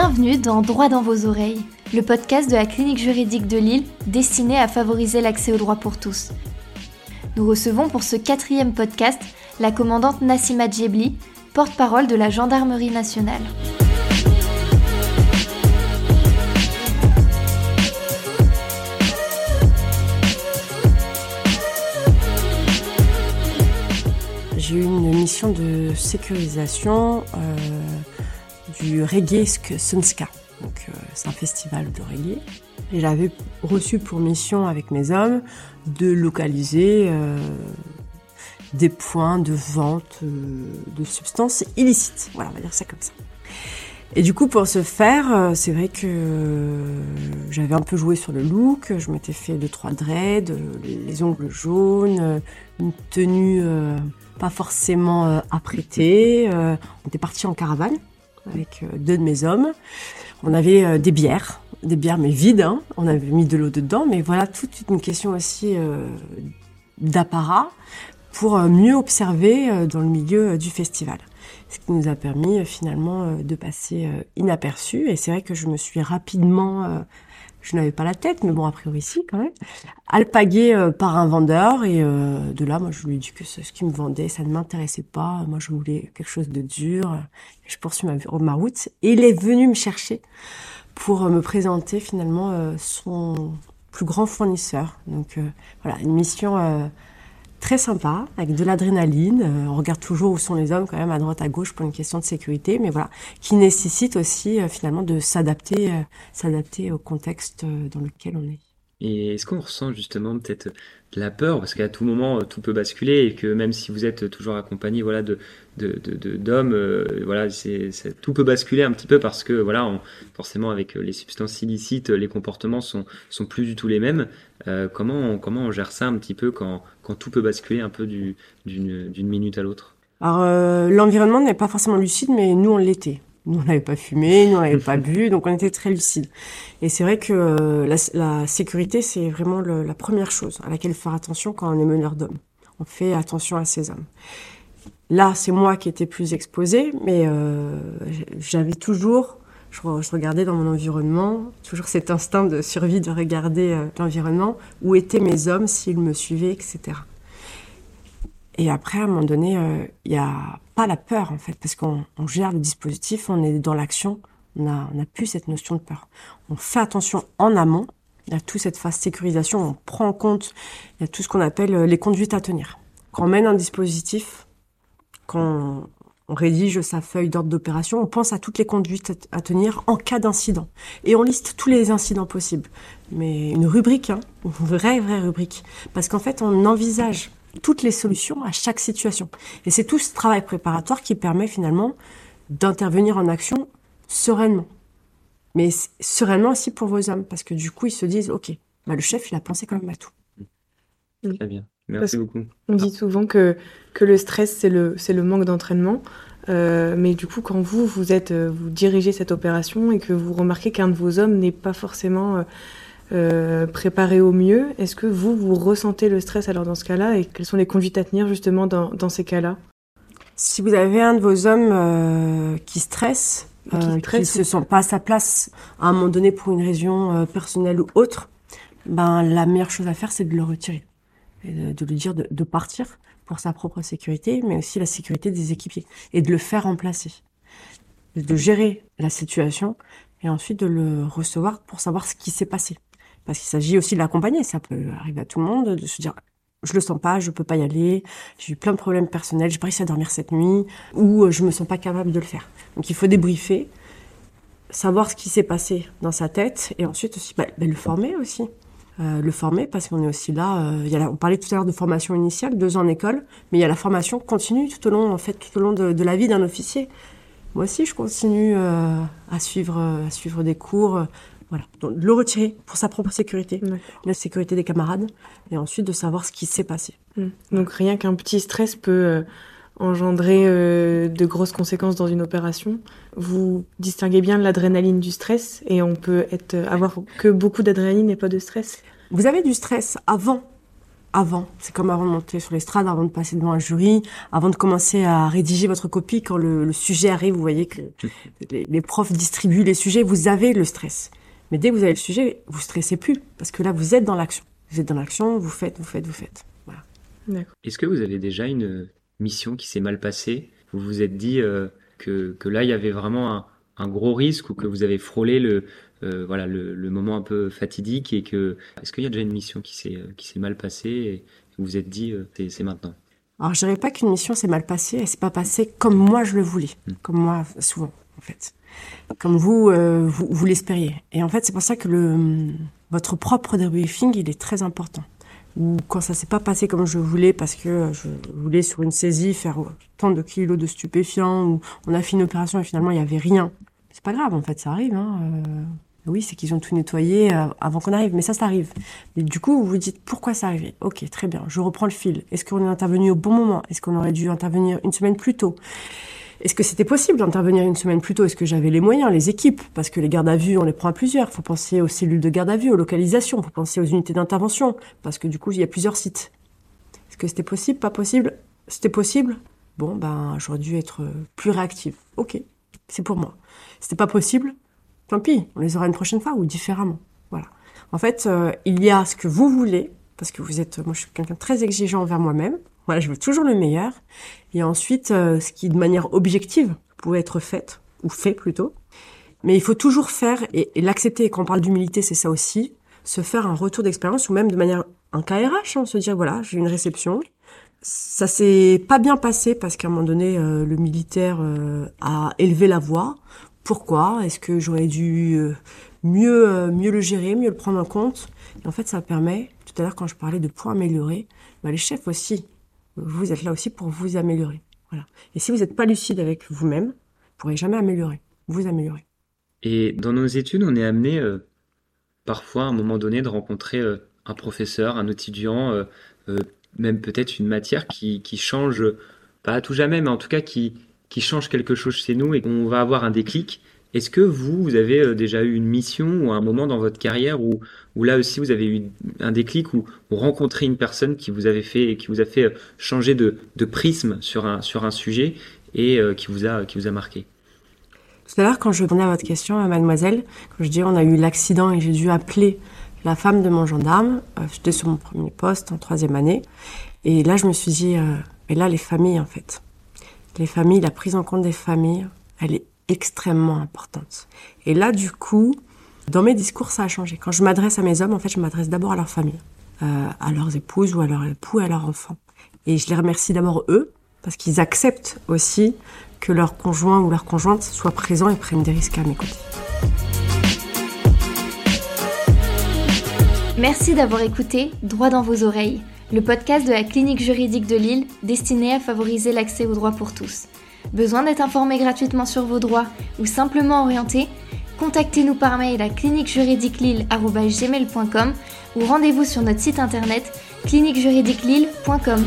Bienvenue dans Droit dans vos oreilles, le podcast de la clinique juridique de Lille destiné à favoriser l'accès au droit pour tous. Nous recevons pour ce quatrième podcast la commandante Nassima Djebli, porte-parole de la Gendarmerie nationale. J'ai eu une mission de sécurisation euh, du reggae Sunska. Donc, euh, c'est un festival de reggae. Et j'avais reçu pour mission avec mes hommes de localiser euh, des points de vente euh, de substances illicites. Voilà, on va dire ça comme ça. Et du coup, pour ce faire, c'est vrai que j'avais un peu joué sur le look. Je m'étais fait deux trois dreads, les ongles jaunes, une tenue pas forcément apprêtée. On était parti en caravane avec euh, deux de mes hommes. On avait euh, des bières, des bières mais vides. Hein. On avait mis de l'eau dedans, mais voilà toute une question aussi euh, d'apparat pour mieux observer dans le milieu du festival. Ce qui nous a permis finalement de passer inaperçu. Et c'est vrai que je me suis rapidement, je n'avais pas la tête, mais bon, a priori si quand même, alpaguée euh, par un vendeur. Et euh, de là, moi, je lui ai dit que ce, ce qu'il me vendait, ça ne m'intéressait pas. Moi, je voulais quelque chose de dur. Je poursuis ma, route. Et il est venu me chercher pour euh, me présenter finalement son plus grand fournisseur. Donc voilà, une mission très sympa, avec de l'adrénaline. Euh, on regarde toujours où sont les hommes quand même à droite à gauche pour une question de sécurité, mais voilà, qui nécessite aussi euh, finalement de s'adapter, euh, s'adapter au contexte dans lequel on est. Et est-ce qu'on ressent justement peut-être de la peur? Parce qu'à tout moment euh, tout peut basculer et que même si vous êtes toujours accompagné voilà d'hommes euh, voilà tout peut basculer un petit peu parce que voilà forcément avec euh, les substances illicites les comportements sont sont plus du tout les mêmes. Comment on, comment on gère ça un petit peu quand quand tout peut basculer un peu du d'une minute à l'autre? Alors l'environnement n'est pas forcément lucide, mais nous on l'était. Nous on n'avait pas fumé, nous on n'avait pas bu, donc on était très lucide. Et c'est vrai que euh, la, la sécurité c'est vraiment le- la première chose à laquelle faire attention quand on est meneur d'hommes. On fait attention à ces hommes. Là c'est moi qui étais plus exposée, mais euh, j'avais toujours, je, re- je regardais dans mon environnement, toujours cet instinct de survie de regarder euh, l'environnement, où étaient mes hommes, s'ils me suivaient, etc. Et après, à un moment donné, il n'y a pas la peur, en fait, parce qu'on on gère le dispositif, on est dans l'action, on a, on a plus cette notion de peur. On fait attention en amont, a toute cette phase sécurisation, on prend en compte, il y a tout ce qu'on appelle euh, les conduites à tenir. Quand on mène un dispositif, quand on, rédige sa feuille d'ordre d'opération, on pense à toutes les conduites à à tenir en cas d'incident. Et on liste tous les incidents possibles. Mais une rubrique, hein, une vraie, vraie rubrique. Parce qu'en fait, on envisage toutes les solutions à chaque situation. Et c'est tout ce travail préparatoire qui permet finalement d'intervenir en action sereinement. Mais sereinement aussi pour vos hommes, parce que du coup, ils se disent, OK, bah, le chef, il a pensé quand même à tout. très bien merci beaucoup On dit souvent que, que le stress, c'est le, c'est le manque d'entraînement. Euh, mais du coup, quand vous, vous, êtes, euh, vous dirigez cette opération et que vous remarquez qu'un de vos hommes n'est pas forcément euh, euh, préparé au mieux, est-ce que vous, vous ressentez le stress alors dans ce cas-là et quelles sont les conduites à tenir justement dans, dans ces cas-là? Si vous avez un de vos hommes euh, qui stresse, Qui euh, qui se sent pas à sa place à un moment donné pour une raison euh, personnelle ou autre, ben la meilleure chose à faire c'est de le retirer et de, de lui dire de, de partir pour sa propre sécurité, mais aussi la sécurité des équipiers et de le faire remplacer, de gérer la situation et ensuite de le recevoir pour savoir ce qui s'est passé, parce qu'il s'agit aussi de l'accompagner. Ça peut arriver à tout le monde de se dire je le sens pas, je peux pas y aller, j'ai eu plein de problèmes personnels, j'ai pas réussi à dormir cette nuit, ou euh, je me sens pas capable de le faire. Donc il faut débriefer, savoir ce qui s'est passé dans sa tête, et ensuite aussi bah, bah, le former aussi. Euh, le former parce qu'on est aussi là. euh, on parlait tout à l'heure de formation initiale, deux ans en école, mais il y a la formation continue tout au long, en fait, tout au long de, la vie d'un officier. Moi aussi, je continue à suivre des cours. Euh, voilà, donc de le retirer pour sa propre sécurité, la sécurité des camarades, et ensuite de savoir ce qui s'est passé. Mm. Donc rien qu'un petit stress peut euh, engendrer euh, de grosses conséquences dans une opération. Vous distinguez bien l'adrénaline du stress et on peut être, avoir que beaucoup d'adrénaline et pas de stress. Vous avez du stress avant, avant. C'est comme avant de monter sur l'estrade, avant de passer devant un jury, avant de commencer à rédiger votre copie. Quand le, sujet arrive, vous voyez que les, les, profs distribuent les sujets, vous avez le stress. Mais dès que vous avez le sujet, vous stressez plus parce que là, vous êtes dans l'action. Vous êtes dans l'action, vous faites, vous faites, vous faites. Voilà. Est-ce que vous avez déjà une mission qui s'est mal passée? Vous vous êtes dit euh, que, que là, il y avait vraiment un, un gros risque ou que vous avez frôlé le, euh, voilà, le, le, moment un peu fatidique et que est-ce qu'il y a déjà une mission qui s'est qui s'est mal passée et vous vous êtes dit euh, c'est maintenant? Alors je dirais pas qu'une mission s'est mal passée, elle s'est pas passée comme moi je le voulais, hmm. comme moi souvent en fait, comme vous euh, vous, vous l'espériez. Et en fait c'est pour ça que votre propre debriefing il est très important. Ou quand ça s'est pas passé comme je voulais parce que je voulais sur une saisie faire tant de kilos de stupéfiants ou on a fait une opération et finalement il y avait rien. C'est pas grave en fait ça arrive. Hein, oui, c'est qu'ils ont tout nettoyé euh, avant qu'on arrive, mais ça, ça arrive. Mais du coup, vous vous dites pourquoi ça arrive Ok, très bien, je reprends le fil. Est-ce qu'on est intervenu au bon moment? Est-ce qu'on aurait dû intervenir une semaine plus tôt? Est-ce que c'était possible d'intervenir une semaine plus tôt? Est-ce que j'avais les moyens, les équipes? Parce que les gardes à vue, on les prend à plusieurs. Il faut penser aux cellules de garde à vue, aux localisations, il faut penser aux unités d'intervention, parce que du coup, il y a plusieurs sites. Est-ce que c'était possible? Pas possible? C'était possible? Bon, ben, j'aurais dû être plus réactive. Ok, c'est pour moi. C'était pas possible? Tant pis, on les aura une prochaine fois ou différemment. Voilà. En fait, euh, il y a ce que vous voulez, parce que vous êtes, moi je suis quelqu'un de très exigeant envers moi-même. Voilà, je veux toujours le meilleur. Et ensuite, euh, ce qui de manière objective pourrait être fait, ou fait plutôt. Mais il faut toujours faire, et, l'accepter, et quand on parle d'humilité, c'est ça aussi, se faire un retour d'expérience, ou même de manière, un KRH, hein, se dire, voilà, j'ai une réception, ça s'est pas bien passé parce qu'à un moment donné, euh, le militaire a élevé la voix. Pourquoi? Est-ce que j'aurais dû euh, mieux, euh, mieux le gérer, mieux le prendre en compte? Et en fait, ça permet, tout à l'heure quand je parlais de points améliorer, bah, les chefs aussi, vous êtes là aussi pour vous améliorer. Voilà. Et si vous n'êtes pas lucide avec vous-même, vous ne pourrez jamais améliorer, vous améliorer. Et dans nos études, on est amené euh, parfois à un moment donné de rencontrer un professeur, un étudiant, même peut-être une matière qui, qui change, pas à tout jamais, mais en tout cas qui, qui change quelque chose chez nous et qu'on va avoir un déclic. Est-ce que vous, vous avez euh, déjà eu une mission ou un moment dans votre carrière où, où là aussi vous avez eu un déclic ou, rencontré une personne qui vous avait fait qui vous a fait euh, changer de, de prisme sur un, sur un sujet et euh, qui vous a qui vous a marqué? Tout à l'heure, quand je répondais à votre question, mademoiselle, quand je dis on a eu l'accident et j'ai dû appeler la femme de mon gendarme, j'étais sur mon premier poste en troisième année, et là je me suis dit, mais là les familles en fait. Les familles, la prise en compte des familles, elle est extrêmement importante. Et là, du coup, dans mes discours, ça a changé. Quand je m'adresse à mes hommes, en fait, je m'adresse d'abord à leur famille, euh, à leurs épouses ou à leurs époux, à leurs enfants. Et je les remercie d'abord eux, parce qu'ils acceptent aussi que leur conjoint ou leur conjointe soit présent et prennent des risques à mes côtés. Merci d'avoir écouté Droit dans vos oreilles le podcast de la clinique juridique de Lille destiné à favoriser l'accès aux droits pour tous. Besoin d'être informé gratuitement sur vos droits ou simplement orienté Contactez-nous par mail à cliniquejuridiquelille.com ou rendez-vous sur notre site internet cliniquejuridiquelille.com.